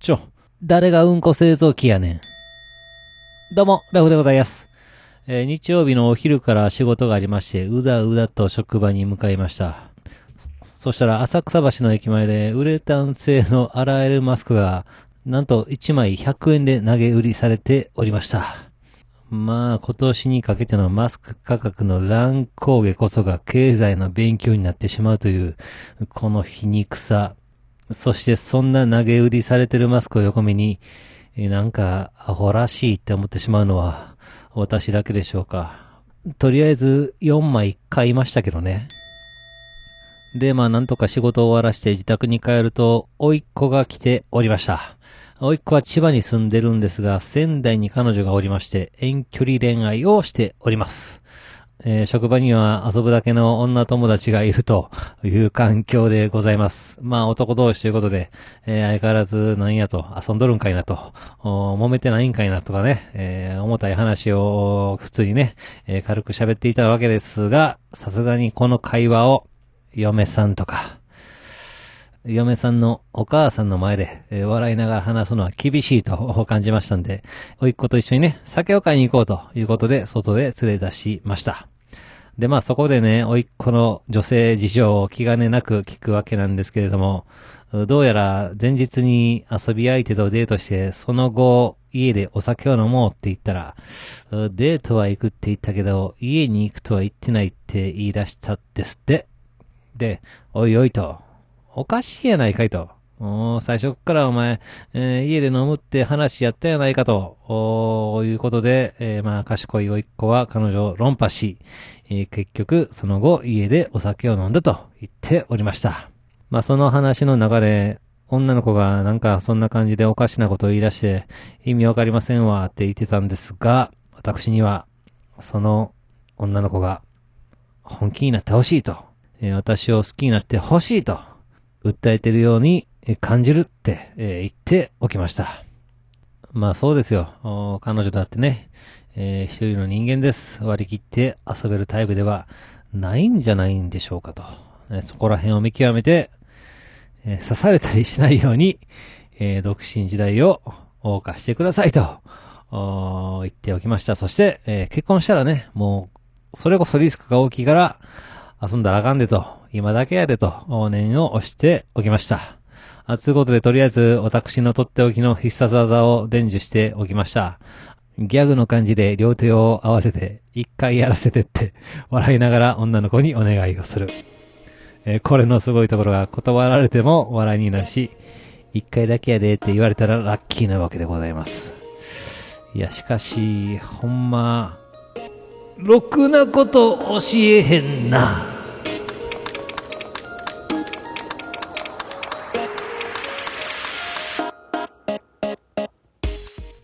ちょ、誰がうんこ製造機やねん。どうも、ラフでございます。えー日曜日のお昼から仕事がありまして、うだうだと職場に向かいました。そそしたら浅草橋の駅前でウレタン製の洗えるマスクが、なんと1枚100円で投げ売りされておりました。まあ、今年にかけてのマスク価格の乱高下こそが経済の勉強になってしまうという、この皮肉さ。そしてそんな投げ売りされてるマスクを横目に、なんかアホらしいって思ってしまうのは私だけでしょうか。とりあえず4枚買いましたけどね。で、まあなんとか仕事を終わらして自宅に帰ると、甥っ子が来ておりました。甥っ子は千葉に住んでるんですが、仙台に彼女がおりまして、遠距離恋愛をしております。えー職場には遊ぶだけの女友達がいるという環境でございます。まあ男同士ということで、えー相変わらずなんやと遊んどるんかいなと、揉めてないんかいなとかね、えー重たい話を普通にね、えー軽く喋っていたわけですが、さすがにこの会話を嫁さんとか、嫁さんのお母さんの前で、えー笑いながら話すのは厳しいと感じましたんで、おいっ子と一緒にね、酒を買いに行こうということで、外へ連れ出しました。で、まあそこでね、おいっ子の女性事情を気兼ねなく聞くわけなんですけれども、どうやら前日に遊び相手とデートして、その後、家でお酒を飲もうって言ったら、デートは行くって言ったけど、家に行くとは言ってないって言い出したんですって。で、おいおいと、おかしいやないかいと。おー最初っからお前、えー家で飲むって話やったやないかと、おーいうことで、えーまあ、賢い甥っ子は彼女を論破し、えー結局、その後、家でお酒を飲んだと言っておりました。まあ、その話の中で、女の子がなんかそんな感じでおかしなことを言い出して、意味わかりませんわって言ってたんですが、私には、その女の子が本気になってほしいと、えー私を好きになってほしいと、訴えてるように感じるって、え言っておきました。まあそうですよ。彼女だってね、えー一人の人間です。割り切って遊べるタイプではないんじゃないんでしょうかと。えそこら辺を見極めて、えー刺されたりしないように、えー独身時代を謳歌してくださいと、言っておきました。そして、え結婚したらね、もう、それこそリスクが大きいから、遊んだらあかんでと、今だけやでと、往年を押しておきました。あつうことで、とりあえず、私のとっておきの必殺技を伝授しておきました。ギャグの感じで両手を合わせて、一回やらせてって、笑いながら女の子にお願いをする。えーこれのすごいところが断られても笑いになるし、一回だけやでって言われたらラッキーなわけでございます。いや、しかし、ほんま、ろくなこと教えへんな。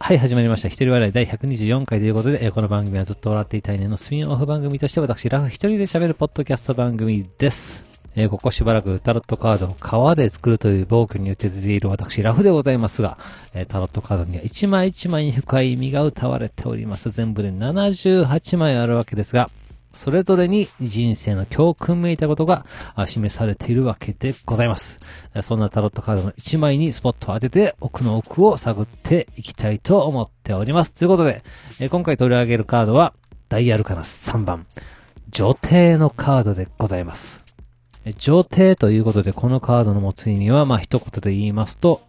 はい、始まりました。一人笑い第124回ということで、えこの番組はずっと笑っていたいねのスピンオフ番組として私、ラフ一人で喋るポッドキャスト番組です。えーここしばらくタロットカードを革で作るという暴挙に打って出ている私、ラフでございますが、えータロットカードには一枚一枚に深い意味が歌われております。全部で78枚あるわけですが、それぞれに人生の教訓めいたことが示されているわけでございます。そんなタロットカードの1枚にスポットを当てて奥の奥を探っていきたいと思っております。ということで、今回取り上げるカードはダイヤルカナ3番、女帝のカードでございます。女帝ということでこのカードの持つ意味はまあ一言で言いますと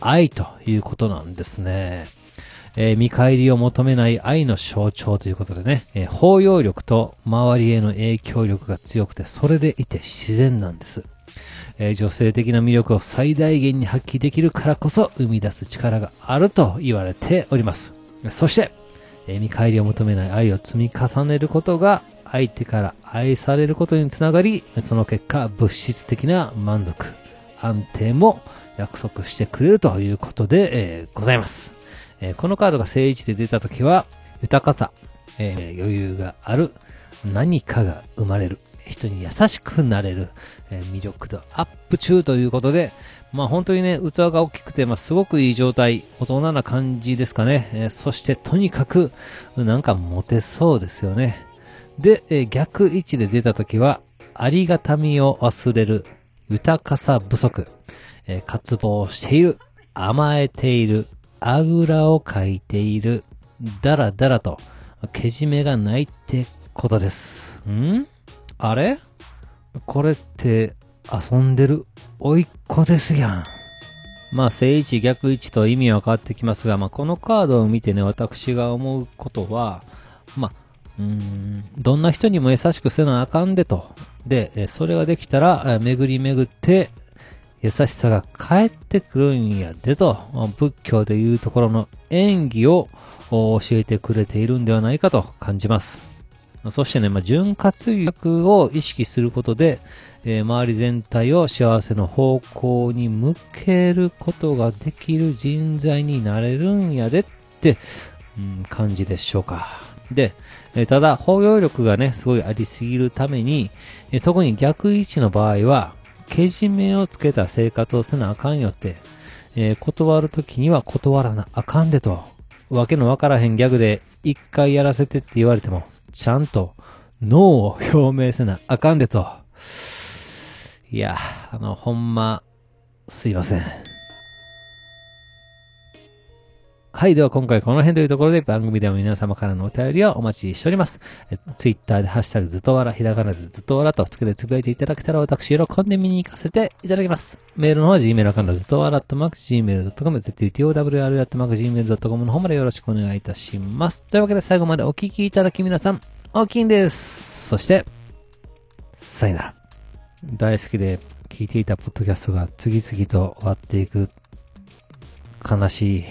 愛ということなんですね。えー見返りを求めない愛の象徴ということでね、えー包容力と周りへの影響力が強くて、それでいて自然なんです。えー女性的な魅力を最大限に発揮できるからこそ生み出す力があると言われております。そして、え見返りを求めない愛を積み重ねることが相手から愛されることにつながり、その結果物質的な満足、安定も約束してくれるということで、えーございます。えーこのカードが正位置で出たときは、豊かさ、えー余裕がある、何かが生まれる、人に優しくなれる、えー魅力度アップ中ということで、まあ本当にね、器が大きくて、まあすごくいい状態、大人な感じですかね。えーそしてとにかく、なんかモテそうですよね。で、えー逆位置で出たときは、ありがたみを忘れる、豊かさ不足、えー渇望している、甘えている、あぐらをかいている、だらだらと、けじめがないってことです。ん？あれ？これって、遊んでる、おいっ子ですやん。まあ、正位置逆位置と意味は変わってきますが、まあ、このカードを見てね、私が思うことは、まあ、うーん、どんな人にも優しくせなあかんでと。で、それができたら、巡り巡って、優しさが返ってくるんやでと、仏教でいうところの演技を教えてくれているんではないかと感じます。そしてね、まあ、潤滑油を意識することで、えー周り全体を幸せの方向に向けることができる人材になれるんやでって、うん、感じでしょうか。で、えーただ、包容力がね、すごいありすぎるために、えー特に逆位置の場合は、けじめをつけた生活をせなあかんよって、えー断るときには断らなあかんでと、わけのわからへんギャグで一回やらせてって言われても、ちゃんとノーを表明せなあかんでと。いや、あの、ほんま、すいません。はい。では今回この辺というところで番組では皆様からのお便りをお待ちしております。えツイッターでハッシュタグずっとわら、ひらがなでずっとわらとつけてつぶやいていただけたら私喜んで見に行かせていただきます。メールの方は Gmail アカウントずっとわらっとマーク Gmail.com、zutowr.gmail.com の方までよろしくお願いいたします。というわけで最後までお聞きいただき皆さん、大きいんです。そして、さよなら。大好きで聞いていたポッドキャストが次々と終わっていく悲しい